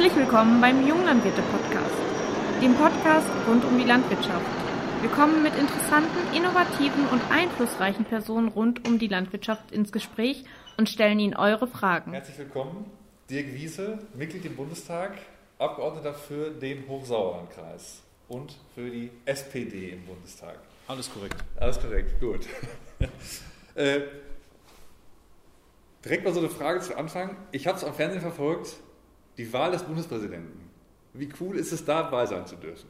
Herzlich willkommen beim Junglandwirte Podcast, dem Podcast rund um die Landwirtschaft. Wir kommen mit interessanten, innovativen und einflussreichen Personen rund um die Landwirtschaft ins Gespräch und stellen ihnen eure Fragen. Herzlich willkommen, Dirk Wiese, Mitglied im Bundestag, Abgeordneter für den Hochsauerlandkreis und für die SPD im Bundestag. Alles korrekt. Alles korrekt, gut. äh, direkt mal so eine Frage zu Anfang. Ich habe es am Fernsehen verfolgt, die Wahl des Bundespräsidenten. Wie cool ist es, dabei sein zu dürfen?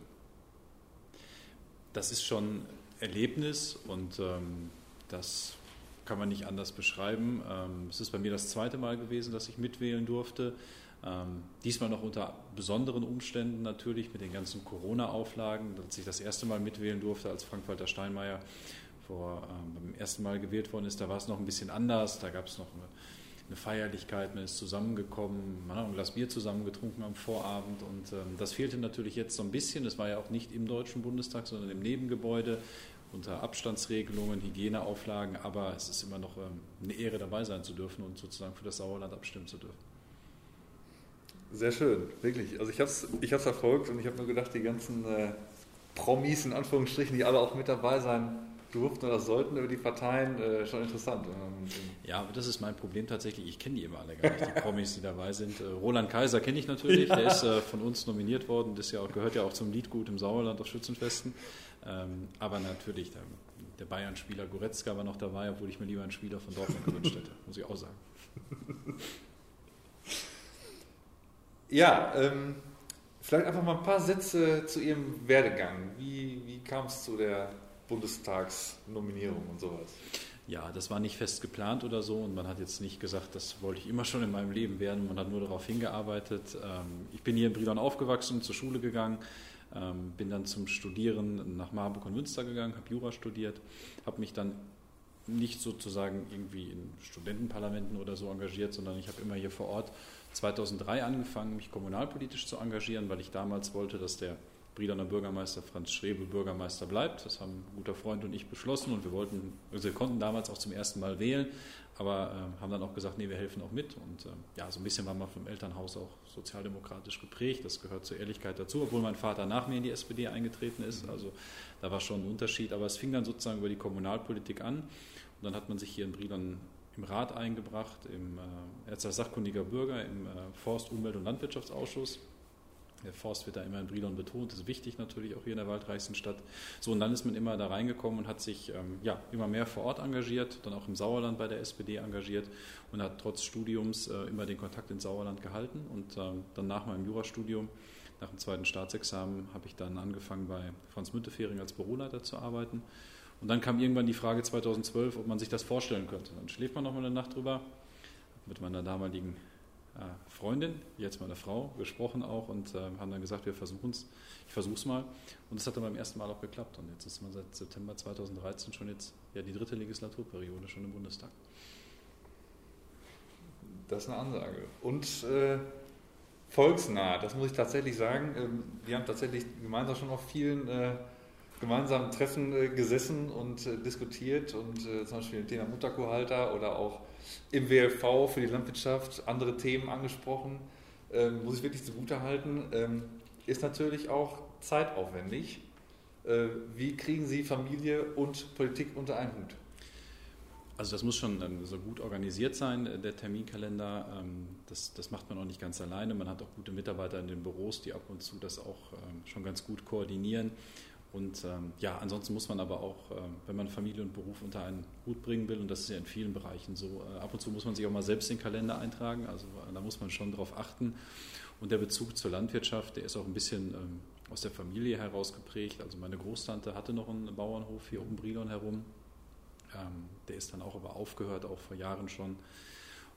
Das ist schon Erlebnis und ähm, das kann man nicht anders beschreiben. Ähm, es ist bei mir das zweite Mal gewesen, dass ich mitwählen durfte. Ähm, diesmal noch unter besonderen Umständen natürlich mit den ganzen Corona-Auflagen. Als ich das erste Mal mitwählen durfte, als Frank-Walter Steinmeier vor, ähm, beim ersten Mal gewählt worden ist, da war es noch ein bisschen anders. Da gab es noch eine, eine, Feierlichkeit, man ist zusammengekommen, man hat ein Glas Bier zusammen getrunken am Vorabend und ähm, das fehlte natürlich jetzt so ein bisschen. Es war ja auch nicht im Deutschen Bundestag, sondern im Nebengebäude unter Abstandsregelungen, Hygieneauflagen, aber es ist immer noch ähm, eine Ehre dabei sein zu dürfen und sozusagen für das Sauerland abstimmen zu dürfen. Sehr schön, wirklich. Also ich habe es ich verfolgt und ich habe nur gedacht, die ganzen äh, Promis in Anführungsstrichen, die alle auch mit dabei sein durften oder sollten über die Parteien, äh, schon interessant. Ja, aber das ist mein Problem tatsächlich. Ich kenne die immer alle gar nicht, die Promis, die dabei sind. Äh, Roland Kaiser kenne ich natürlich, ja. der ist äh, von uns nominiert worden, das ja auch, gehört ja auch zum Liedgut im Sauerland auf Schützenfesten. Ähm, aber natürlich, der, der Bayern-Spieler Goretzka war noch dabei, obwohl ich mir lieber einen Spieler von Dortmund gewünscht hätte, muss ich auch sagen. Ja, ähm, vielleicht einfach mal ein paar Sätze zu Ihrem Werdegang. Wie, wie kam es zu der Bundestagsnominierung und sowas? Ja, das war nicht fest geplant oder so und man hat jetzt nicht gesagt, das wollte ich immer schon in meinem Leben werden. Man hat nur darauf hingearbeitet. Ähm, ich bin hier in Brilon aufgewachsen, zur Schule gegangen, ähm, bin dann zum Studieren nach Marburg und Münster gegangen, habe Jura studiert, habe mich dann nicht sozusagen irgendwie in Studentenparlamenten oder so engagiert, sondern ich habe immer hier vor Ort 2003 angefangen, mich kommunalpolitisch zu engagieren, weil ich damals wollte, dass der Briederner Bürgermeister Franz Schrebel Bürgermeister bleibt. Das haben ein guter Freund und ich beschlossen und wir wollten, also wir konnten damals auch zum ersten Mal wählen, aber äh, haben dann auch gesagt, nee, wir helfen auch mit. Und äh, ja, so ein bisschen war man vom Elternhaus auch sozialdemokratisch geprägt. Das gehört zur Ehrlichkeit dazu, obwohl mein Vater nach mir in die SPD eingetreten ist. Also da war schon ein Unterschied. Aber es fing dann sozusagen über die Kommunalpolitik an. Und dann hat man sich hier in Briedern im Rat eingebracht, im, äh, als sachkundiger Bürger im äh, Forst-, Umwelt- und Landwirtschaftsausschuss. Der Forst wird da immer in Brilon betont, das ist wichtig natürlich auch hier in der waldreichsten Stadt. So, und dann ist man immer da reingekommen und hat sich ähm, ja, immer mehr vor Ort engagiert, dann auch im Sauerland bei der SPD engagiert und hat trotz Studiums äh, immer den Kontakt ins Sauerland gehalten. Und ähm, dann nach meinem Jurastudium, nach dem zweiten Staatsexamen, habe ich dann angefangen bei Franz Müntefering als Büroleiter zu arbeiten. Und dann kam irgendwann die Frage 2012, ob man sich das vorstellen könnte. Dann schläft man noch mal eine Nacht drüber, mit meiner damaligen Freundin, jetzt meine Frau, gesprochen auch und äh, haben dann gesagt, wir versuchen es. Ich versuche es mal. Und es hat dann beim ersten Mal auch geklappt. Und jetzt ist man seit September 2013 schon jetzt ja, die dritte Legislaturperiode schon im Bundestag. Das ist eine Ansage. Und äh, volksnah, das muss ich tatsächlich sagen. Ähm, wir haben tatsächlich gemeinsam schon auf vielen äh, gemeinsamen Treffen äh, gesessen und äh, diskutiert und äh, zum Beispiel Thema Mutterkuhhalter oder auch im WLV für die Landwirtschaft andere Themen angesprochen. Ähm, muss ich wirklich zugute halten. Ähm, ist natürlich auch zeitaufwendig. Äh, wie kriegen Sie Familie und Politik unter einen Hut? Also das muss schon ähm, so gut organisiert sein, äh, der Terminkalender. Ähm, das, das macht man auch nicht ganz alleine. Man hat auch gute Mitarbeiter in den Büros, die ab und zu das auch ähm, schon ganz gut koordinieren. Und ähm, ja, ansonsten muss man aber auch, ähm, wenn man Familie und Beruf unter einen Hut bringen will, und das ist ja in vielen Bereichen so, äh, ab und zu muss man sich auch mal selbst den Kalender eintragen, also äh, da muss man schon drauf achten. Und der Bezug zur Landwirtschaft, der ist auch ein bisschen ähm, aus der Familie heraus geprägt. Also meine Großtante hatte noch einen Bauernhof hier um Brilon herum. Ähm, der ist dann auch aber aufgehört, auch vor Jahren schon.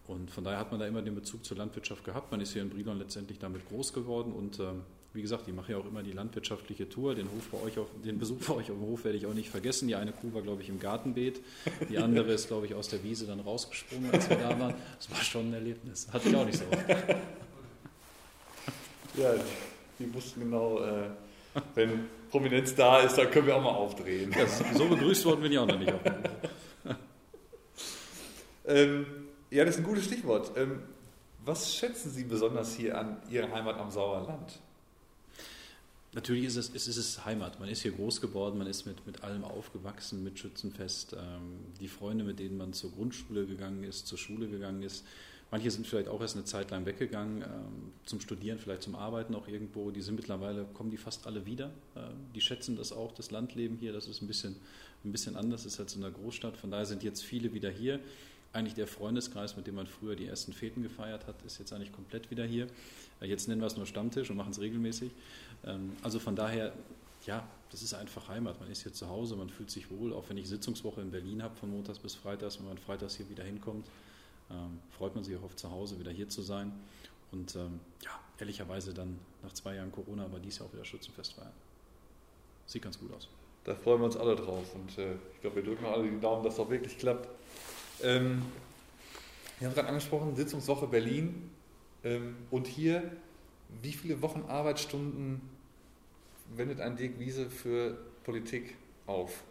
Und von daher hat man da immer den Bezug zur Landwirtschaft gehabt. Man ist hier in Brilon letztendlich damit groß geworden und ähm, wie gesagt, ich mache ja auch immer die landwirtschaftliche Tour. Den, Hof bei euch auf, den Besuch bei euch auf dem Hof werde ich auch nicht vergessen. Die eine Kuh war, glaube ich, im Gartenbeet. Die andere ist, glaube ich, aus der Wiese dann rausgesprungen, als wir da waren. Das war schon ein Erlebnis. Hatte ich auch nicht so oft. Ja, die wussten genau, äh, wenn Prominenz da ist, dann können wir auch mal aufdrehen. Ja, so begrüßt worden bin ich auch noch nicht auf ähm, Ja, das ist ein gutes Stichwort. Ähm, Was schätzen Sie besonders hier an Ihrer Heimat am Sauerland? Natürlich ist es, es ist es Heimat. Man ist hier groß geworden, man ist mit, mit allem aufgewachsen, mit Schützenfest. Ähm, die Freunde, mit denen man zur Grundschule gegangen ist, zur Schule gegangen ist. Manche sind vielleicht auch erst eine Zeit lang weggegangen, ähm, zum Studieren, vielleicht zum Arbeiten auch irgendwo. Die sind mittlerweile, kommen die fast alle wieder. Ähm, die schätzen das auch, das Landleben hier. Das ist ein bisschen, ein bisschen anders, ist als in der Großstadt. Von daher sind jetzt viele wieder hier. Eigentlich der Freundeskreis, mit dem man früher die ersten Feten gefeiert hat, ist jetzt eigentlich komplett wieder hier. Jetzt nennen wir es nur Stammtisch und machen es regelmäßig. Ähm, also von daher, ja, das ist einfach Heimat. Man ist hier zu Hause, man fühlt sich wohl, auch wenn ich Sitzungswoche in Berlin habe, von Montags bis Freitags, wenn man freitags hier wieder hinkommt, ähm, freut man sich auch auf zu Hause, wieder hier zu sein. Und ähm, ja, ehrlicherweise dann nach zwei Jahren Corona, aber dies Jahr auch wieder Schützenfest feiern. Sieht ganz gut aus. Da freuen wir uns alle drauf und äh, ich glaube, wir drücken alle die Daumen, dass das auch wirklich klappt. Ähm, wir haben gerade angesprochen, Sitzungswoche Berlin und hier, wie viele Wochen Arbeitsstunden wendet ein Dirk Wiese für Politik auf?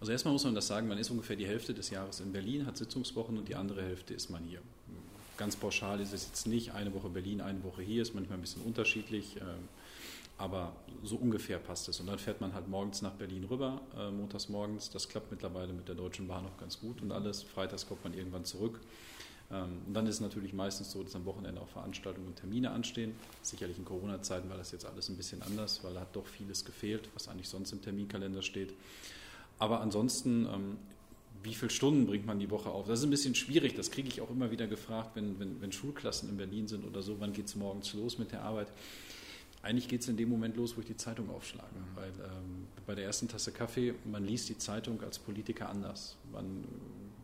Also erstmal muss man das sagen, man ist ungefähr die Hälfte des Jahres in Berlin, hat Sitzungswochen und die andere Hälfte ist man hier. Ganz pauschal ist es jetzt nicht, eine Woche Berlin, eine Woche hier, ist manchmal ein bisschen unterschiedlich, ähm, aber so ungefähr passt es. Und dann fährt man halt morgens nach Berlin rüber, äh, montags morgens, das klappt mittlerweile mit der Deutschen Bahn auch ganz gut und alles. Freitags kommt man irgendwann zurück. Ähm, und dann ist es natürlich meistens so, dass am Wochenende auch Veranstaltungen und Termine anstehen. Sicherlich in Corona-Zeiten war das jetzt alles ein bisschen anders, weil da hat doch vieles gefehlt, was eigentlich sonst im Terminkalender steht. Aber ansonsten, ähm, wie viele Stunden bringt man die Woche auf? Das ist ein bisschen schwierig, das kriege ich auch immer wieder gefragt, wenn, wenn, wenn Schulklassen in Berlin sind oder so, wann geht es morgens los mit der Arbeit? Eigentlich geht es in dem Moment los, wo ich die Zeitung aufschlage. Weil ähm, bei der ersten Tasse Kaffee, man liest die Zeitung als Politiker anders. Man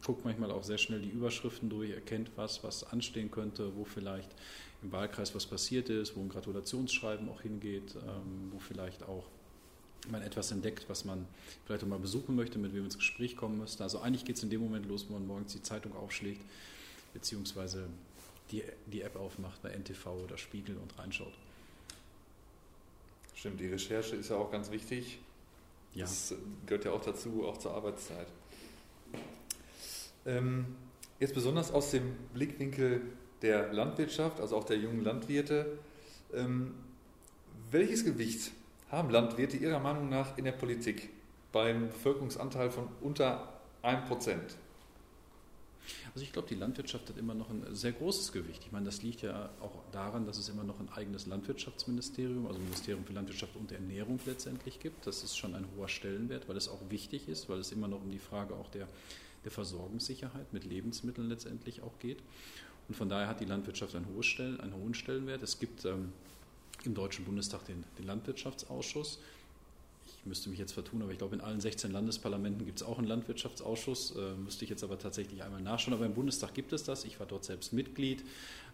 guckt manchmal auch sehr schnell die Überschriften durch, erkennt was, was anstehen könnte, wo vielleicht im Wahlkreis was passiert ist, wo ein Gratulationsschreiben auch hingeht, ähm, wo vielleicht auch man etwas entdeckt, was man vielleicht auch mal besuchen möchte, mit wem man ins Gespräch kommen müsste. Also eigentlich geht es in dem Moment los, wo man morgens die Zeitung aufschlägt, beziehungsweise die, die App aufmacht bei NTV oder Spiegel und reinschaut. Stimmt, die Recherche ist ja auch ganz wichtig. Ja. Das gehört ja auch dazu, auch zur Arbeitszeit. Ähm, jetzt besonders aus dem Blickwinkel der Landwirtschaft, also auch der jungen Landwirte. Ähm, welches Gewicht haben Landwirte Ihrer Meinung nach in der Politik beim Bevölkerungsanteil von unter 1%? Also ich glaube, die Landwirtschaft hat immer noch ein sehr großes Gewicht. Ich meine, das liegt ja auch daran, dass es immer noch ein eigenes Landwirtschaftsministerium, also Ministerium für Landwirtschaft und Ernährung letztendlich gibt. Das ist schon ein hoher Stellenwert, weil es auch wichtig ist, weil es immer noch um die Frage auch der, der Versorgungssicherheit mit Lebensmitteln letztendlich auch geht. Und von daher hat die Landwirtschaft einen, hohen, Stellenwert. Es gibt ähm, im Deutschen Bundestag den, den Landwirtschaftsausschuss ich müsste mich jetzt vertun, aber ich glaube, in allen 16 Landesparlamenten gibt es auch einen Landwirtschaftsausschuss. Äh, müsste ich jetzt aber tatsächlich einmal nachschauen. Aber im Bundestag gibt es das. Ich war dort selbst Mitglied.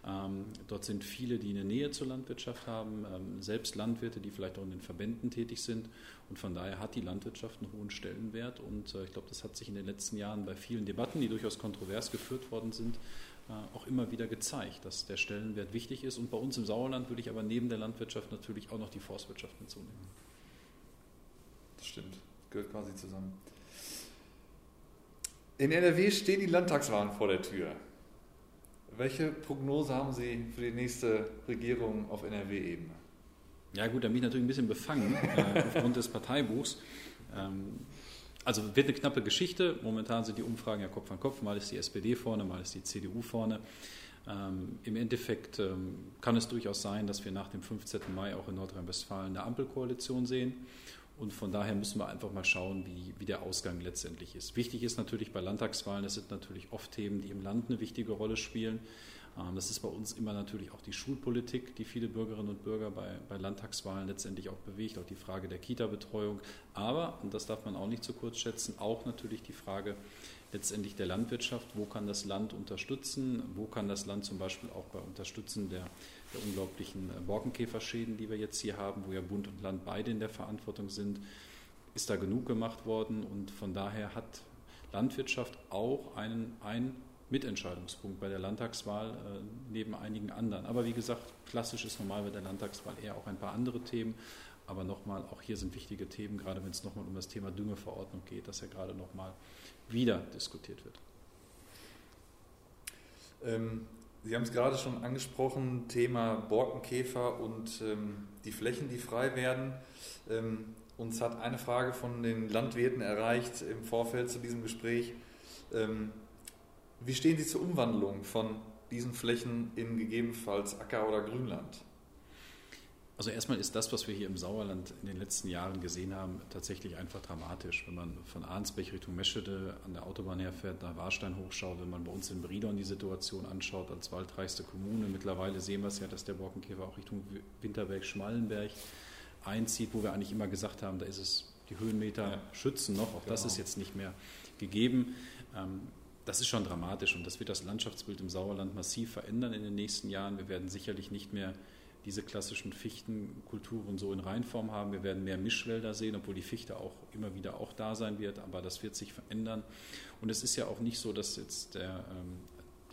Ähm, dort sind viele, die eine Nähe zur Landwirtschaft haben, ähm, selbst Landwirte, die vielleicht auch in den Verbänden tätig sind. Und von daher hat die Landwirtschaft einen hohen Stellenwert. Und äh, ich glaube, das hat sich in den letzten Jahren bei vielen Debatten, die durchaus kontrovers geführt worden sind, äh, auch immer wieder gezeigt, dass der Stellenwert wichtig ist. Und bei uns im Sauerland würde ich aber neben der Landwirtschaft natürlich auch noch die Forstwirtschaft mitzunehmen. Stimmt, gehört quasi zusammen. In NRW stehen die Landtagswahlen vor der Tür. Welche Prognose haben Sie für die nächste Regierung auf NRW-Ebene? Ja gut, da bin ich natürlich ein bisschen befangen äh, aufgrund des Parteibuchs. Ähm, also wird eine knappe Geschichte. Momentan sind die Umfragen ja Kopf an Kopf. Mal ist die SPD vorne, mal ist die CDU vorne. Ähm, Im Endeffekt ähm, kann es durchaus sein, dass wir nach dem 15. Mai auch in Nordrhein-Westfalen eine Ampelkoalition sehen. Und von daher müssen wir einfach mal schauen, wie, wie der Ausgang letztendlich ist. Wichtig ist natürlich bei Landtagswahlen, das sind natürlich oft Themen, die im Land eine wichtige Rolle spielen. Ähm, das ist bei uns immer natürlich auch die Schulpolitik, die viele Bürgerinnen und Bürger bei, bei Landtagswahlen letztendlich auch bewegt, auch die Frage der Kita-Betreuung. Aber, und das darf man auch nicht zu kurz schätzen, auch natürlich die Frage letztendlich der Landwirtschaft. Wo kann das Land unterstützen? Wo kann das Land zum Beispiel auch bei Unterstützen der der unglaublichen äh, Borkenkäferschäden, die wir jetzt hier haben, wo ja Bund und Land beide in der Verantwortung sind, ist da genug gemacht worden und von daher hat Landwirtschaft auch einen, einen Mitentscheidungspunkt bei der Landtagswahl äh, neben einigen anderen. Aber wie gesagt, klassisch ist normal bei der Landtagswahl eher auch ein paar andere Themen. Aber nochmal, auch hier sind wichtige Themen, gerade wenn es nochmal um das Thema Düngeverordnung geht, dass ja gerade nochmal wieder diskutiert wird. Ähm, Sie haben es gerade schon angesprochen, Thema Borkenkäfer und ähm, die Flächen, die frei werden. Ähm, uns hat eine Frage von den Landwirten erreicht im Vorfeld zu diesem Gespräch. Ähm, wie stehen Sie zur Umwandlung von diesen Flächen in gegebenenfalls Acker- oder Grünland? Also erstmal ist das, was wir hier im Sauerland in den letzten Jahren gesehen haben, tatsächlich einfach dramatisch. Wenn man von Arnsbech Richtung Meschede an der Autobahn herfährt, nach Warstein hochschaut, wenn man bei uns in Bridon die Situation anschaut, als waldreichste Kommune, mittlerweile sehen wir es ja, dass der Borkenkäfer auch Richtung Winterberg-Schmallenberg einzieht, wo wir eigentlich immer gesagt haben, da ist es die Höhenmeter ja. schützen noch, auch genau. das ist jetzt nicht mehr gegeben. Ähm, das ist schon dramatisch und das wird das Landschaftsbild im Sauerland massiv verändern in den nächsten Jahren. Wir werden sicherlich nicht mehr diese klassischen Fichtenkulturen so in Reinform haben. Wir werden mehr Mischwälder sehen, obwohl die Fichte auch immer wieder auch da sein wird, aber das wird sich verändern. Und es ist ja auch nicht so, dass jetzt der, ähm,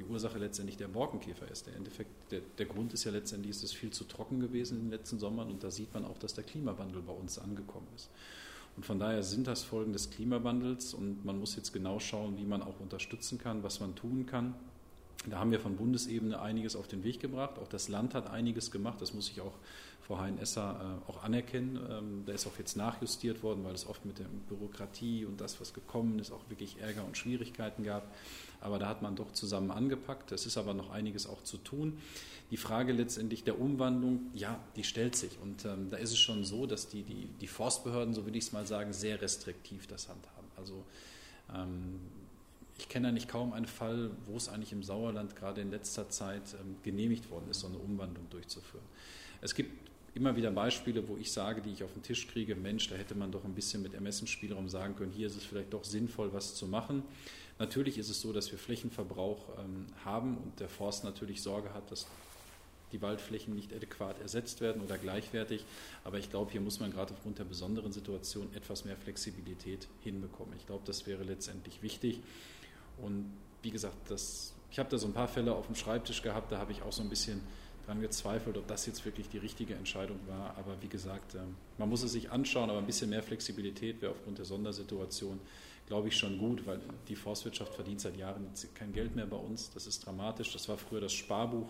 die Ursache letztendlich der Borkenkäfer ist. Der, Endeffekt, der, der Grund ist ja letztendlich, es ist viel zu trocken gewesen in den letzten Sommern und da sieht man auch, dass der Klimawandel bei uns angekommen ist. Und von daher sind das Folgen des Klimawandels und man muss jetzt genau schauen, wie man auch unterstützen kann, was man tun kann. Da haben wir von Bundesebene einiges auf den Weg gebracht. Auch das Land hat einiges gemacht. Das muss ich auch Frau Hein-Esser äh, auch anerkennen. Ähm, da ist auch jetzt nachjustiert worden, weil es oft mit der Bürokratie und das, was gekommen ist, auch wirklich Ärger und Schwierigkeiten gab. Aber da hat man doch zusammen angepackt. Es ist aber noch einiges auch zu tun. Die Frage letztendlich der Umwandlung, ja, die stellt sich. Und ähm, da ist es schon so, dass die, die, die Forstbehörden, so will ich es mal sagen, sehr restriktiv das handhaben. Also ähm, ich kenne eigentlich kaum einen Fall, wo es eigentlich im Sauerland gerade in letzter Zeit ähm, genehmigt worden ist, so eine Umwandlung durchzuführen. Es gibt immer wieder Beispiele, wo ich sage, die ich auf den Tisch kriege, Mensch, da hätte man doch ein bisschen mit Ermessensspielraum sagen können, hier ist es vielleicht doch sinnvoll, was zu machen. Natürlich ist es so, dass wir Flächenverbrauch ähm, haben und der Forst natürlich Sorge hat, dass die Waldflächen nicht adäquat ersetzt werden oder gleichwertig. Aber ich glaube, hier muss man gerade aufgrund der besonderen Situation etwas mehr Flexibilität hinbekommen. Ich glaube, das wäre letztendlich wichtig. Und wie gesagt, das, ich habe da so ein paar Fälle auf dem Schreibtisch gehabt, da habe ich auch so ein bisschen dran gezweifelt, ob das jetzt wirklich die richtige Entscheidung war. Aber wie gesagt, ähm, man muss es sich anschauen, aber ein bisschen mehr Flexibilität wäre aufgrund der Sondersituation, glaube ich, schon gut, weil die Forstwirtschaft verdient seit Jahren kein Geld mehr bei uns. Das ist dramatisch. Das war früher das Sparbuch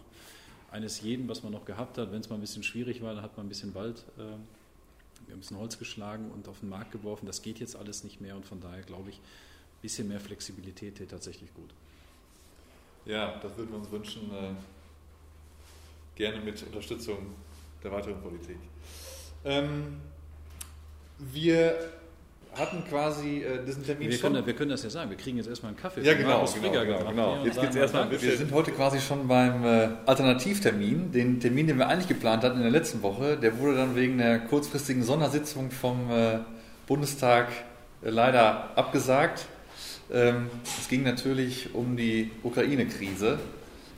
eines jeden, was man noch gehabt hat. Wenn es mal ein bisschen schwierig war, dann hat man ein bisschen Wald, äh, ein bisschen Holz geschlagen und auf den Markt geworfen. Das geht jetzt alles nicht mehr und von daher glaube ich, bisschen mehr Flexibilität hier tatsächlich gut. Ja, das würden wir uns wünschen. Äh, gerne mit Unterstützung der weiteren Politik. Ähm, wir hatten quasi äh, diesen Termin wir können, wir können das ja sagen, wir kriegen jetzt erstmal einen Kaffee. Ja, genau, genau, genau, genau. Jetzt geht's erstmal, wir sind heute quasi schon beim äh, Alternativtermin. Den Termin, den wir eigentlich geplant hatten in der letzten Woche, der wurde dann wegen der kurzfristigen Sondersitzung vom äh, Bundestag äh, leider abgesagt. Ähm, es ging natürlich um die Ukraine-Krise,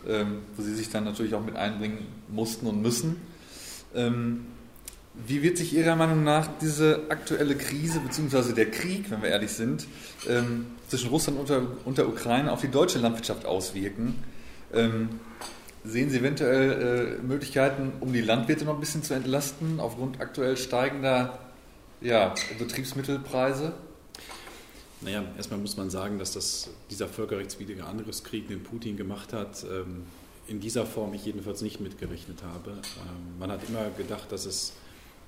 ähm, wo Sie sich dann natürlich auch mit einbringen mussten und müssen. Ähm, wie wird sich Ihrer Meinung nach diese aktuelle Krise, beziehungsweise der Krieg, wenn wir ehrlich sind, zwischen Russland und der Ukraine auf die deutsche Landwirtschaft auswirken? Sehen Sie eventuell äh, Möglichkeiten, um die Landwirte noch ein bisschen zu entlasten, aufgrund aktuell steigender ja, Betriebsmittelpreise? Naja, erstmal muss man sagen, dass das, dieser völkerrechtswidrige Angriffskrieg, den Putin gemacht hat, ähm, in dieser Form ich jedenfalls nicht mitgerechnet habe. Ähm, man hat immer gedacht, dass es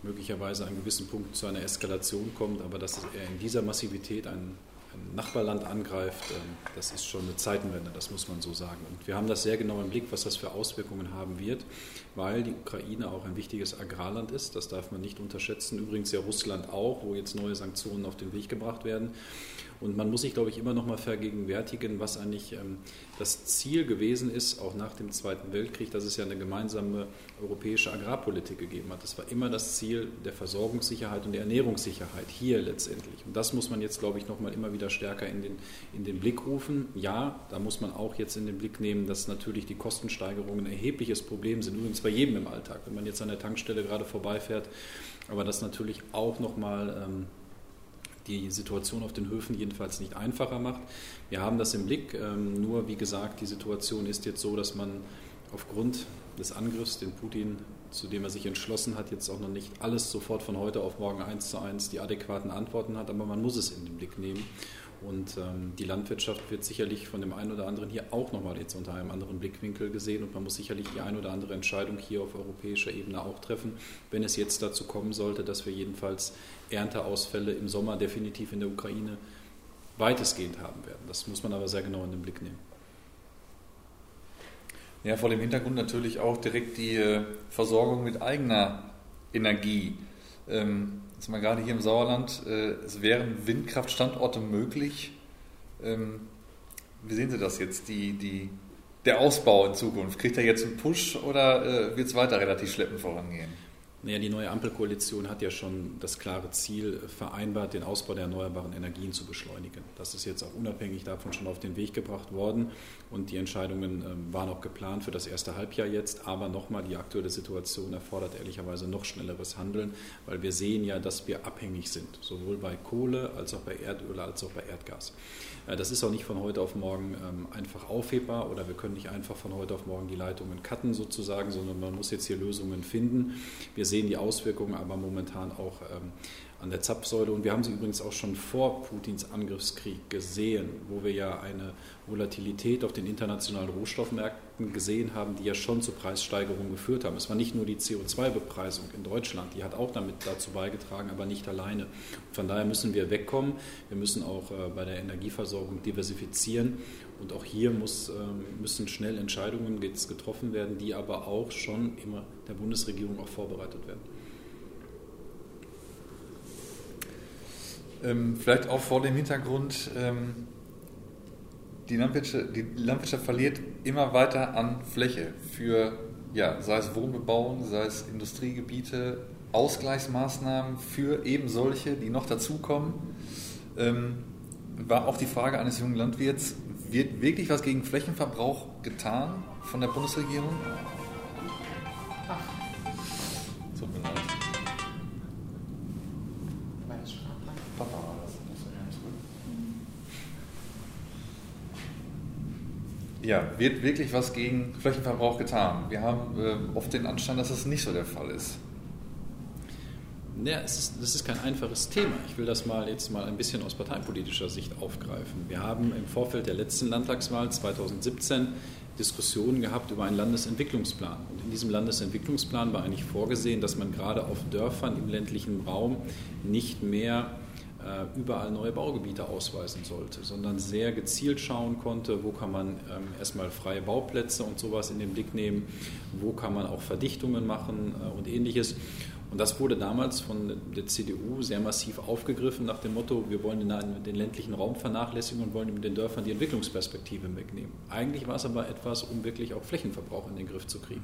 möglicherweise an gewissen Punkt zu einer Eskalation kommt, aber dass er in dieser Massivität ein, ein Nachbarland angreift, ähm, das ist schon eine Zeitenwende, das muss man so sagen. Und wir haben das sehr genau im Blick, was das für Auswirkungen haben wird, weil die Ukraine auch ein wichtiges Agrarland ist, das darf man nicht unterschätzen. Übrigens ja Russland auch, wo jetzt neue Sanktionen auf den Weg gebracht werden. Und man muss sich, glaube ich, immer noch mal vergegenwärtigen, was eigentlich ähm, das Ziel gewesen ist, auch nach dem Zweiten Weltkrieg, dass es ja eine gemeinsame europäische Agrarpolitik gegeben hat. Das war immer das Ziel der Versorgungssicherheit und der Ernährungssicherheit hier letztendlich. Und das muss man jetzt, glaube ich, noch mal immer wieder stärker in den, in den Blick rufen. Ja, da muss man auch jetzt in den Blick nehmen, dass natürlich die Kostensteigerungen ein erhebliches Problem sind. Übrigens bei jedem im Alltag, wenn man jetzt an der Tankstelle gerade vorbeifährt. Aber das natürlich auch noch mal ähm, die Situation auf den Höfen jedenfalls nicht einfacher macht. Wir haben das im Blick, ähm, nur wie gesagt, die Situation ist jetzt so, dass man aufgrund des Angriffs, den Putin, zu dem er sich entschlossen hat, jetzt auch noch nicht alles sofort von heute auf morgen eins zu eins die adäquaten Antworten hat, aber man muss es in den Blick nehmen. Und ähm, die Landwirtschaft wird sicherlich von dem einen oder anderen hier auch nochmal jetzt unter einem anderen Blickwinkel gesehen und man muss sicherlich die ein oder andere Entscheidung hier auf europäischer Ebene auch treffen, wenn es jetzt dazu kommen sollte, dass wir jedenfalls Ernteausfälle im Sommer definitiv in der Ukraine weitestgehend haben werden. Das muss man aber sehr genau in den Blick nehmen. Ja, vor dem Hintergrund natürlich auch direkt die äh, Versorgung mit eigener Energie. Ähm, jetzt mal gerade hier im Sauerland, äh, es wären Windkraftstandorte möglich. Ähm, wie sehen Sie das jetzt, die, die, der Ausbau in Zukunft? Kriegt er jetzt einen Push oder äh, wird es weiter relativ schleppend vorangehen? Naja, die neue Ampelkoalition hat ja schon das klare Ziel vereinbart, den Ausbau der erneuerbaren Energien zu beschleunigen. Das ist jetzt auch unabhängig davon schon auf den Weg gebracht worden und die Entscheidungen ähm, waren auch geplant für das erste Halbjahr jetzt. Aber nochmal, die aktuelle Situation erfordert ehrlicherweise noch schnelleres Handeln, weil wir sehen ja, dass wir abhängig sind, sowohl bei Kohle als auch bei Erdöl als auch bei Erdgas. Äh, das ist auch nicht von heute auf morgen ähm, einfach aufhebbar oder wir können nicht einfach von heute auf morgen die Leitungen cutten sozusagen, sondern man muss jetzt hier Lösungen finden. Wir sehen die Auswirkungen aber momentan auch ähm, an der Zapfsäule. Und wir haben sie übrigens auch schon vor Putins Angriffskrieg gesehen, wo wir ja eine Volatilität auf den internationalen Rohstoffmärkten gesehen haben, die ja schon zu Preissteigerungen geführt haben. Es war nicht nur die CO2-Bepreisung in Deutschland, die hat auch damit dazu beigetragen, aber nicht alleine. Von daher müssen wir wegkommen. Wir müssen auch äh, bei der Energieversorgung diversifizieren. Und auch hier muss, ähm, müssen schnell Entscheidungen getroffen werden, die aber auch schon immer der Bundesregierung auch vorbereitet werden. Ähm, vielleicht auch vor dem Hintergrund, ähm, die, Landwirtschaft, die Landwirtschaft verliert immer weiter an Fläche für, ja, sei es Wohnbebauung, sei es Industriegebiete, Ausgleichsmaßnahmen für eben solche, die noch dazukommen. Ähm, war auch die Frage eines jungen Landwirts, wird wirklich was gegen Flächenverbrauch getan von der Bundesregierung? Ja, wird wirklich was gegen Flächenverbrauch getan. Wir haben äh, oft den Anstand, dass das nicht so der Fall ist. Ja, ist, das ist kein einfaches Thema. Ich will das mal jetzt mal ein bisschen aus parteipolitischer Sicht aufgreifen. Wir haben im Vorfeld der letzten Landtagswahl 2017 Diskussionen gehabt über einen Landesentwicklungsplan. Und in diesem Landesentwicklungsplan war eigentlich vorgesehen, dass man gerade auf Dörfern im ländlichen Raum nicht mehr überall neue Baugebiete ausweisen sollte, sondern sehr gezielt schauen konnte, wo kann man ähm, erstmal freie Bauplätze und sowas in den Blick nehmen, wo kann man auch Verdichtungen machen äh, und ähnliches. Und das wurde damals von der CDU sehr massiv aufgegriffen nach dem Motto, wir wollen den, ländlichen Raum vernachlässigen und wollen den Dörfern die Entwicklungsperspektive wegnehmen. Eigentlich war es aber etwas, um wirklich auch Flächenverbrauch in den Griff zu kriegen.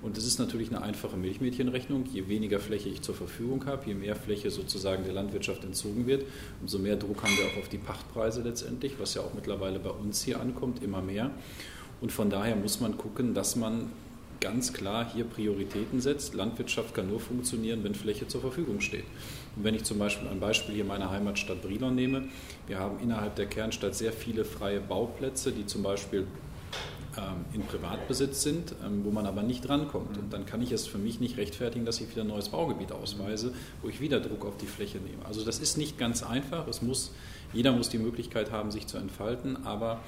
Und es ist natürlich eine einfache Milchmädchenrechnung. Je weniger Fläche ich zur Verfügung habe, je mehr Fläche sozusagen der Landwirtschaft entzogen wird, umso mehr Druck haben wir auch auf die Pachtpreise letztendlich, was ja auch mittlerweile bei uns hier ankommt, immer mehr. Und von daher muss man gucken, dass man ganz klar hier Prioritäten setzt. Landwirtschaft kann nur funktionieren, wenn Fläche zur Verfügung steht. Und wenn ich zum Beispiel ein Beispiel hier meiner Heimatstadt Brilon nehme, wir haben innerhalb der Kernstadt sehr viele freie Bauplätze, die zum Beispiel ähm, in Privatbesitz sind, ähm, wo man aber nicht rankommt. Und dann kann ich es für mich nicht rechtfertigen, dass ich wieder ein neues Baugebiet ausweise, wo ich wieder Druck auf die Fläche nehme. Also das ist nicht ganz einfach. Es muss, jeder muss die Möglichkeit haben, sich zu entfalten, aber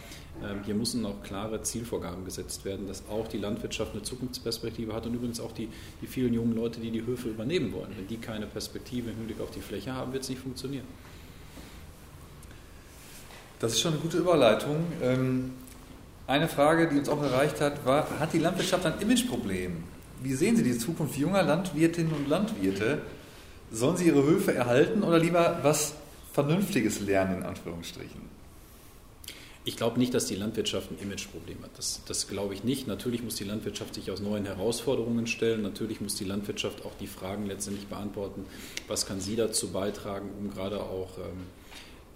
ähm, hier müssen auch klare Zielvorgaben gesetzt werden, dass auch die Landwirtschaft eine Zukunftsperspektive hat und übrigens auch die, die vielen jungen Leute, die die Höfe übernehmen wollen. Wenn die keine Perspektive im Hinblick auf die Fläche haben, wird es nicht funktionieren. Das ist schon eine gute Überleitung. Eine Frage, die uns auch erreicht hat, war, hat die Landwirtschaft ein Imageproblem? Wie sehen Sie die Zukunft junger Landwirtinnen und Landwirte? Sollen sie ihre Höfe erhalten oder lieber was Vernünftiges lernen, in Anführungsstrichen? Ich glaube nicht, dass die Landwirtschaft ein Imageproblem hat. Das, das, glaube ich nicht. Natürlich muss die Landwirtschaft sich aus neuen Herausforderungen stellen. Natürlich muss die Landwirtschaft auch die Fragen letztendlich beantworten, was kann sie dazu beitragen, um gerade auch ähm,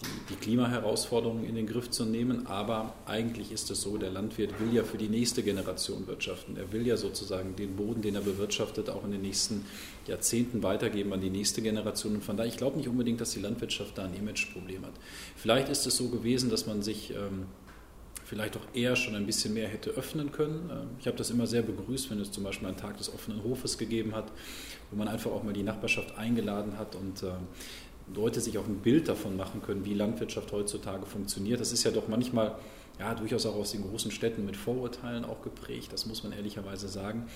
die, die Klimaherausforderungen in den Griff zu nehmen. Aber eigentlich ist es so, der Landwirt will ja für die nächste Generation wirtschaften. Er will ja sozusagen den Boden, den er bewirtschaftet, auch in den nächsten Jahrzehnten weitergeben an die nächste Generation. Und von daher, ich glaube nicht unbedingt, dass die Landwirtschaft da ein Imageproblem hat. Vielleicht ist es so gewesen, dass man sich ähm, vielleicht auch eher schon ein bisschen mehr hätte öffnen können. Ähm, ich habe das immer sehr begrüßt, wenn es zum Beispiel einen Tag des offenen Hofes gegeben hat, wo man einfach auch mal die Nachbarschaft eingeladen hat und äh, Leute sich auch ein Bild davon machen können, wie Landwirtschaft heutzutage funktioniert. Das ist ja doch manchmal ja, durchaus auch aus den großen Städten mit Vorurteilen auch geprägt, das muss man ehrlicherweise sagen.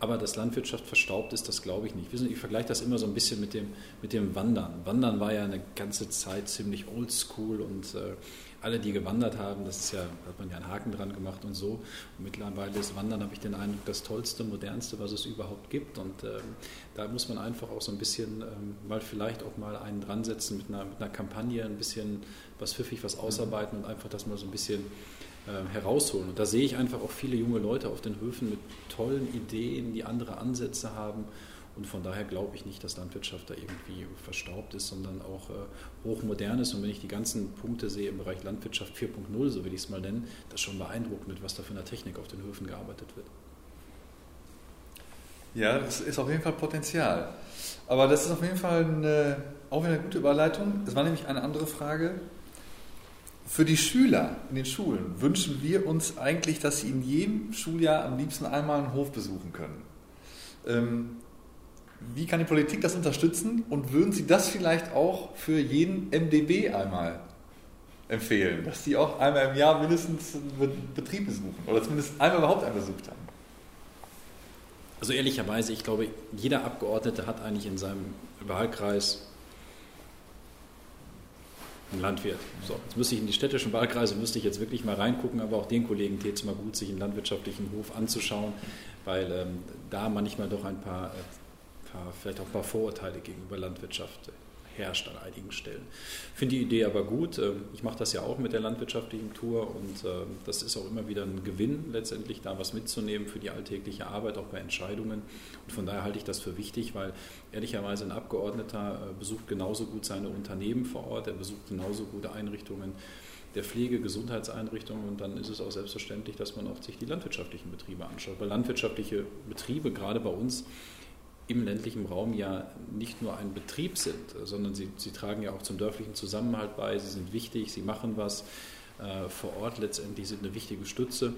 Aber dass Landwirtschaft verstaubt ist, das glaube ich nicht. Ich vergleiche das immer so ein bisschen mit dem, mit dem Wandern. Wandern war ja eine ganze Zeit ziemlich oldschool und äh, alle, die gewandert haben, das ist ja, hat man ja einen Haken dran gemacht und so. Und mittlerweile ist Wandern, habe ich den Eindruck, das Tollste, Modernste, was es überhaupt gibt. Und ähm, da muss man einfach auch so ein bisschen ähm, mal vielleicht auch mal einen dran setzen mit einer, mit einer Kampagne, ein bisschen was pfiffig, was ausarbeiten und einfach das mal so ein bisschen äh, herausholen. Und da sehe ich einfach auch viele junge Leute auf den Höfen mit tollen Ideen, die andere Ansätze haben. Und von daher glaube ich nicht, dass Landwirtschaft da irgendwie verstaubt ist, sondern auch äh, hochmodern ist. Und wenn ich die ganzen Punkte sehe im Bereich Landwirtschaft 4.0, so will ich es mal nennen, das schon beeindruckend, mit was da für einer Technik auf den Höfen gearbeitet wird. Ja, das ist auf jeden Fall Potenzial. Aber das ist auf jeden Fall eine, auch wieder eine gute Überleitung. Es war nämlich eine andere Frage. Für die Schüler in den Schulen wünschen wir uns eigentlich, dass sie in jedem Schuljahr am liebsten einmal einen Hof besuchen können. Ähm, wie kann die Politik das unterstützen und würden Sie das vielleicht auch für jeden MDB einmal empfehlen, dass die auch einmal im Jahr mindestens einen Betrieb besuchen oder zumindest einmal überhaupt einen besucht haben? Also ehrlicherweise, ich glaube, jeder Abgeordnete hat eigentlich in seinem Wahlkreis einen Landwirt. So, jetzt müsste ich in die städtischen Wahlkreise, müsste ich jetzt wirklich mal reingucken, aber auch den Kollegen täte es mal gut, sich einen landwirtschaftlichen Hof anzuschauen, weil ähm, da manchmal doch ein paar äh, paar, vielleicht auch ein paar Vorurteile gegenüber Landwirtschaft herrscht an einigen Stellen. Finde die Idee aber gut. Ähm, ich mache das ja auch mit der landwirtschaftlichen Tour und ähm, das ist auch immer wieder ein Gewinn, letztendlich da was mitzunehmen für die alltägliche Arbeit, auch bei Entscheidungen. Und von daher halte ich das für wichtig, weil ehrlicherweise ein Abgeordneter äh, besucht genauso gut seine Unternehmen vor Ort, er besucht genauso gute Einrichtungen der Pflege, Gesundheitseinrichtungen und dann ist es auch selbstverständlich, dass man auch sich die landwirtschaftlichen Betriebe anschaut. Weil landwirtschaftliche Betriebe, gerade bei uns, im ländlichen Raum ja nicht nur ein Betrieb sind, sondern sie, sie tragen ja auch zum dörflichen Zusammenhalt bei, sie sind wichtig, sie machen was äh, vor Ort letztendlich, sind eine wichtige Stütze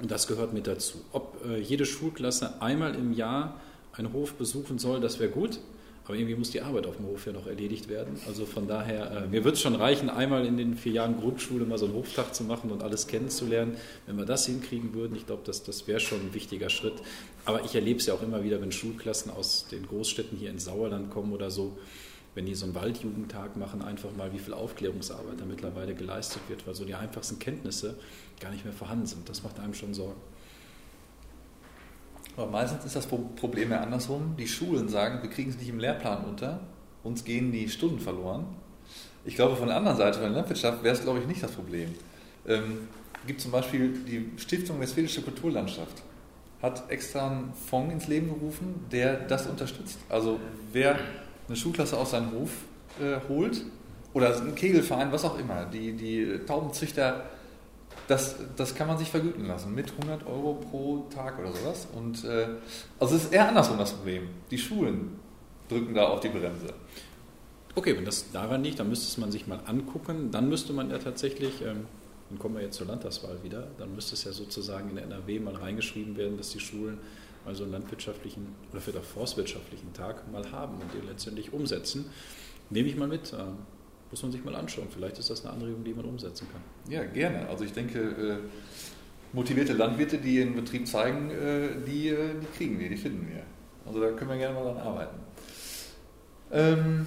und das gehört mit dazu. Ob äh, jede Schulklasse einmal im Jahr einen Hof besuchen soll, das wäre gut. Aber irgendwie muss die Arbeit auf dem Hof ja noch erledigt werden. Also von daher, äh, mir wird es schon reichen, einmal in den vier Jahren Grundschule mal so einen Hoftag zu machen und alles kennenzulernen. Wenn wir das hinkriegen würden, ich glaube, das, das wäre schon ein wichtiger Schritt. Aber ich erlebe es ja auch immer wieder, wenn Schulklassen aus den Großstädten hier ins Sauerland kommen oder so, wenn die so einen Waldjugendtag machen, einfach mal, wie viel Aufklärungsarbeit da mittlerweile geleistet wird, weil so die einfachsten Kenntnisse gar nicht mehr vorhanden sind. Das macht einem schon Sorgen. Aber meistens ist das Problem ja andersrum. Die Schulen sagen, wir kriegen es nicht im Lehrplan unter, uns gehen die Stunden verloren. Ich glaube, von der anderen Seite, von der Landwirtschaft, wäre es, glaube ich, nicht das Problem. Ähm, gibt zum Beispiel die Stiftung Westfälische Kulturlandschaft, hat extra einen Fonds ins Leben gerufen, der das unterstützt. Also wer eine Schulklasse aus seinem Hof äh, holt, oder ein Kegelverein, was auch immer, die, die Taubenzüchter das, das kann man sich vergüten lassen mit 100 Euro pro Tag oder sowas. Und äh, also es ist eher andersrum das Problem. Die Schulen drücken da auf die Bremse. Okay, wenn das daran liegt, dann müsste es man sich mal angucken. Dann müsste man ja tatsächlich, ähm, dann kommen wir jetzt zur Landtagswahl wieder, dann müsste es ja sozusagen in der NRW mal reingeschrieben werden, dass die Schulen mal so einen landwirtschaftlichen oder vielleicht auch forstwirtschaftlichen Tag mal haben und den letztendlich umsetzen. Nehme ich mal mit. Ähm, muss man sich mal anschauen. Vielleicht ist das eine Anregung, die man umsetzen kann. Ja, gerne. Also ich denke, äh, motivierte Landwirte, die ihren Betrieb zeigen, äh, die, äh, die kriegen wir, die finden wir. Also da können wir gerne mal dran arbeiten. Ähm,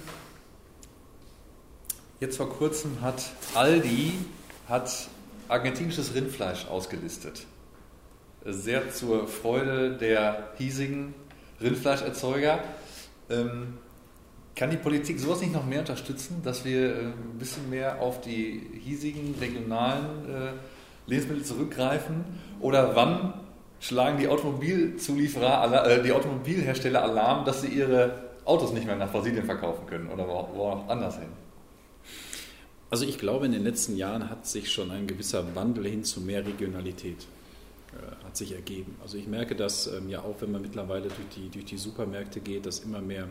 jetzt vor kurzem hat Aldi hat argentinisches Rindfleisch ausgelistet. Sehr zur Freude der hiesigen Rindfleischerzeuger. Ähm, kann die Politik sowas nicht noch mehr unterstützen, dass wir äh, ein bisschen mehr auf die hiesigen regionalen äh, Lebensmittel zurückgreifen? Oder wann schlagen die Automobilzulieferer, äh, die Automobilhersteller Alarm, dass sie ihre Autos nicht mehr nach Brasilien verkaufen können oder wo auch anders hin? Also ich glaube, in den letzten Jahren hat sich schon ein gewisser Wandel hin zu mehr Regionalität hat sich ergeben. Also ich merke das ähm, ja auch, wenn man mittlerweile durch die, durch die Supermärkte geht, dass immer mehr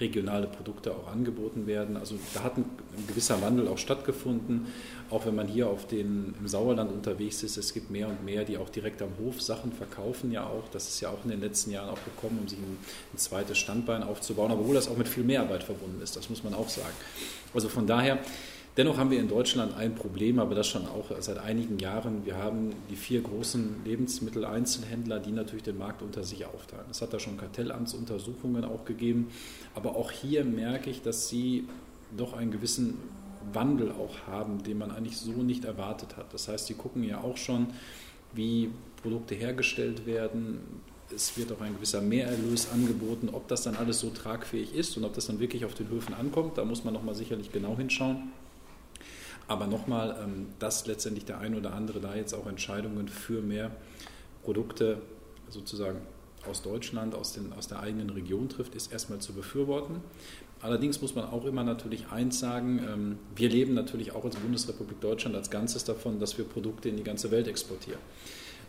regionale Produkte auch angeboten werden. Also da hat ein, gewisser Wandel auch stattgefunden. Auch wenn man hier auf den, im Sauerland unterwegs ist, es gibt mehr und mehr, die auch direkt am Hof Sachen verkaufen ja auch. Das ist ja auch in den letzten Jahren auch gekommen, um sich ein, ein zweites Standbein aufzubauen, obwohl das auch mit viel Mehrarbeit verbunden ist, das muss man auch sagen. Also von daher, Dennoch haben wir in Deutschland ein Problem, aber das schon auch seit einigen Jahren. Wir haben die vier großen Lebensmitteleinzelhändler, die natürlich den Markt unter sich aufteilen. Es hat da schon Kartellamtsuntersuchungen auch gegeben. Aber auch hier merke ich, dass sie doch einen gewissen Wandel auch haben, den man eigentlich so nicht erwartet hat. Das heißt, sie gucken ja auch schon, wie Produkte hergestellt werden. Es wird auch ein gewisser Mehrerlös angeboten. Ob das dann alles so tragfähig ist und ob das dann wirklich auf den Höfen ankommt, da muss man nochmal sicherlich genau hinschauen. Aber nochmal, ähm, dass letztendlich der eine oder andere da jetzt auch Entscheidungen für mehr Produkte sozusagen aus Deutschland, aus, den, aus der eigenen Region trifft, ist erstmal zu befürworten. Allerdings muss man auch immer natürlich eins sagen, ähm, wir leben natürlich auch als Bundesrepublik Deutschland als Ganzes davon, dass wir Produkte in die ganze Welt exportieren.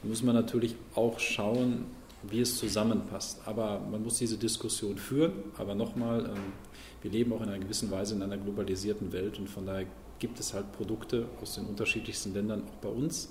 Da muss man natürlich auch schauen, wie es zusammenpasst. Aber man muss diese Diskussion führen. Aber nochmal, ähm, wir leben auch in einer gewissen Weise in einer globalisierten Welt und von daher gibt es halt Produkte aus den unterschiedlichsten Ländern auch bei uns.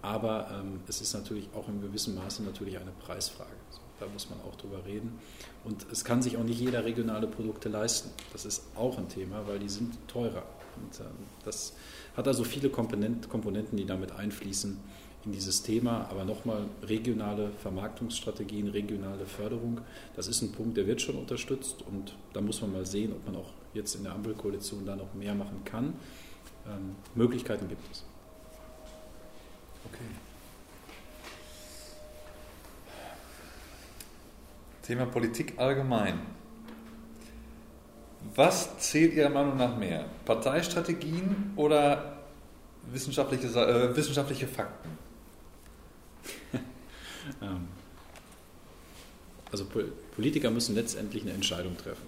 Aber ähm, es ist natürlich auch in gewissem Maße natürlich eine Preisfrage. So, da muss man auch drüber reden. Und es kann sich auch nicht jeder regionale Produkte leisten. Das ist auch ein Thema, weil die sind teurer. Und ähm, das hat also viele Komponenten, die damit einfließen in dieses Thema. Aber nochmal, regionale Vermarktungsstrategien, regionale Förderung, das ist ein Punkt, der wird schon unterstützt. Und da muss man mal sehen, ob man auch jetzt in der Ampelkoalition da noch mehr machen kann. Ähm, Möglichkeiten gibt es. Okay. Thema Politik allgemein. Was zählt Ihrer Meinung nach mehr? Parteistrategien oder wissenschaftliche, äh, wissenschaftliche Fakten? Ähm, also Politiker müssen letztendlich eine Entscheidung treffen.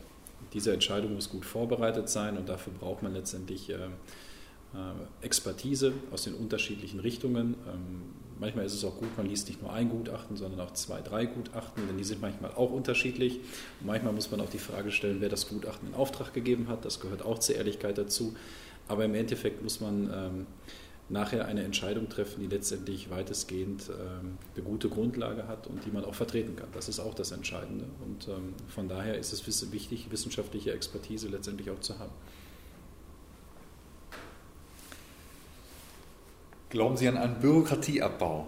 Diese Entscheidung muss gut vorbereitet sein und dafür braucht man letztendlich äh, äh, Expertise aus den unterschiedlichen Richtungen. Ähm, manchmal ist es auch gut, man liest nicht nur ein Gutachten, sondern auch zwei, drei Gutachten, denn die sind manchmal auch unterschiedlich. Und manchmal muss man auch die Frage stellen, wer das Gutachten in Auftrag gegeben hat. Das gehört auch zur Ehrlichkeit dazu. Aber im Endeffekt muss man ähm, nachher eine Entscheidung treffen, die letztendlich weitestgehend ähm, eine gute Grundlage hat und die man auch vertreten kann. Das ist auch das Entscheidende. Und ähm, von daher ist es wichtig, wissenschaftliche Expertise letztendlich auch zu haben. Glauben Sie an einen Bürokratieabbau?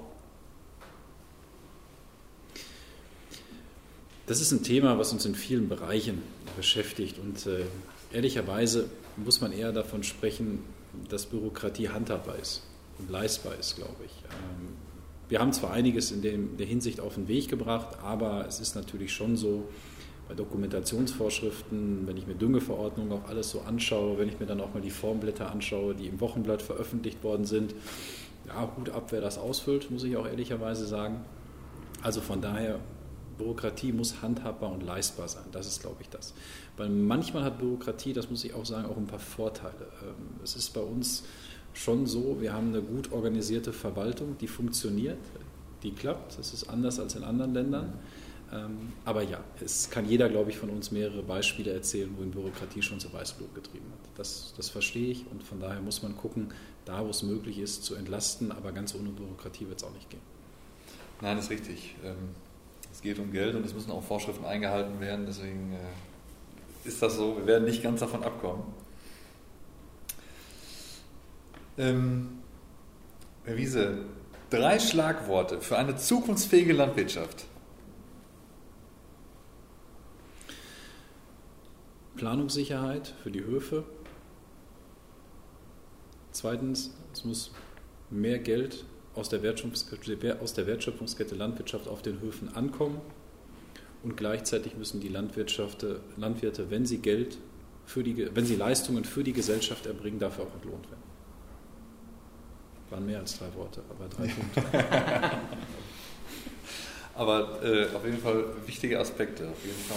Das ist ein Thema, was uns in vielen Bereichen beschäftigt. Und äh, ehrlicherweise muss man eher davon sprechen, dass Bürokratie handhabbar ist und leistbar ist, glaube ich. Ähm, wir haben zwar einiges in der Hinsicht auf den Weg gebracht, aber es ist natürlich schon so, bei Dokumentationsvorschriften, wenn ich mir Düngeverordnungen auch alles so anschaue, wenn ich mir dann auch mal die Formblätter anschaue, die im Wochenblatt veröffentlicht worden sind, ja, gut ab, wer das ausfüllt, muss ich auch ehrlicherweise sagen. Also von daher, Bürokratie muss handhabbar und leistbar sein. Das ist, glaube ich, das. Weil manchmal hat Bürokratie, das muss ich auch sagen, auch ein paar Vorteile. Ähm, es ist bei uns schon so, wir haben eine gut organisierte Verwaltung, die funktioniert, die klappt. Das ist anders als in anderen Ländern. Ähm, aber ja, es kann jeder, glaube ich, von uns mehrere Beispiele erzählen, wo in Bürokratie schon zu Weißblut getrieben hat. Das, das verstehe ich und von daher muss man gucken, da wo es möglich ist, zu entlasten, aber ganz ohne Bürokratie wird es auch nicht gehen. Nein, das ist richtig. Ähm, es geht um Geld und es müssen auch Vorschriften eingehalten werden, deswegen äh, ist das so. Wir werden nicht ganz davon abkommen. Ähm, Herr Wiese, drei Schlagworte für eine zukunftsfähige Landwirtschaft. Planungssicherheit für die Höfe. Zweitens, es muss mehr Geld aus der, aus der Wertschöpfungskette Landwirtschaft auf den Höfen ankommen und gleichzeitig müssen die Landwirte, wenn sie Geld für die, wenn sie Leistungen für die Gesellschaft erbringen, dafür auch entlohnt werden. Waren mehr als drei Worte, aber drei Punkte. aber äh, auf jeden Fall wichtige Aspekte, auf jeden Fall.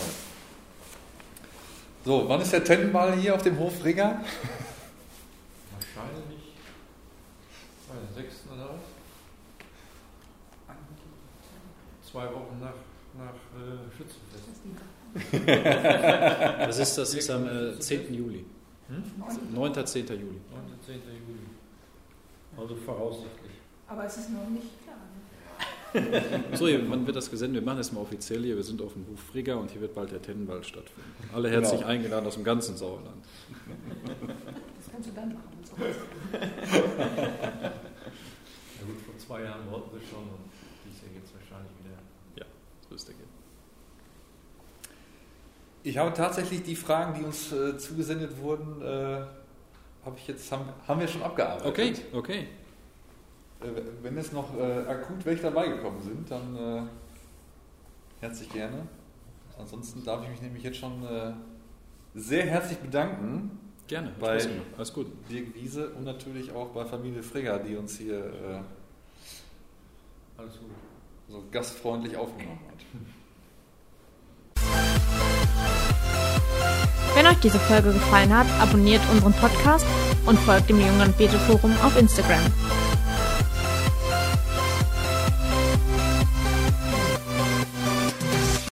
So, wann ist der Tentenball hier auf dem Hof Rigger? Wahrscheinlich bei der 6. oder was? Zwei Wochen nach nach äh, Schützenfest. Das ist, das ist am äh, 10. Juli. Hm? 9. 10. Juli. 9. 10. Juli. Also voraussichtlich. Aber es ist noch nicht klar. So, hier, wann wird das gesendet? Wir machen das mal offiziell hier. Wir sind auf dem Hof Frigga und hier wird bald der Tennenball stattfinden. Alle herzlich Genau. eingeladen aus dem ganzen Sauerland. Das kannst du dann machen. So. Ja gut, vor zwei Jahren wollten wir schon dieses Jahr geht es wahrscheinlich wieder. So ist der Geld. Ich habe tatsächlich die Fragen, die uns äh, zugesendet wurden, äh, habe ich jetzt haben, haben wir schon abgearbeitet. Okay, okay. Äh, wenn jetzt noch äh, akut welche dabei gekommen sind, dann äh, herzlich gerne. Ansonsten darf ich mich nämlich jetzt schon äh, sehr herzlich bedanken, Gerne. Bei-. Alles gut. Dirk Wiese und natürlich auch bei Familie Frigger, die uns hier äh, Alles gut. so gastfreundlich aufgenommen hat. Wenn euch diese Folge gefallen hat, abonniert unseren Podcast und folgt dem Jungen Bete Forum auf Instagram.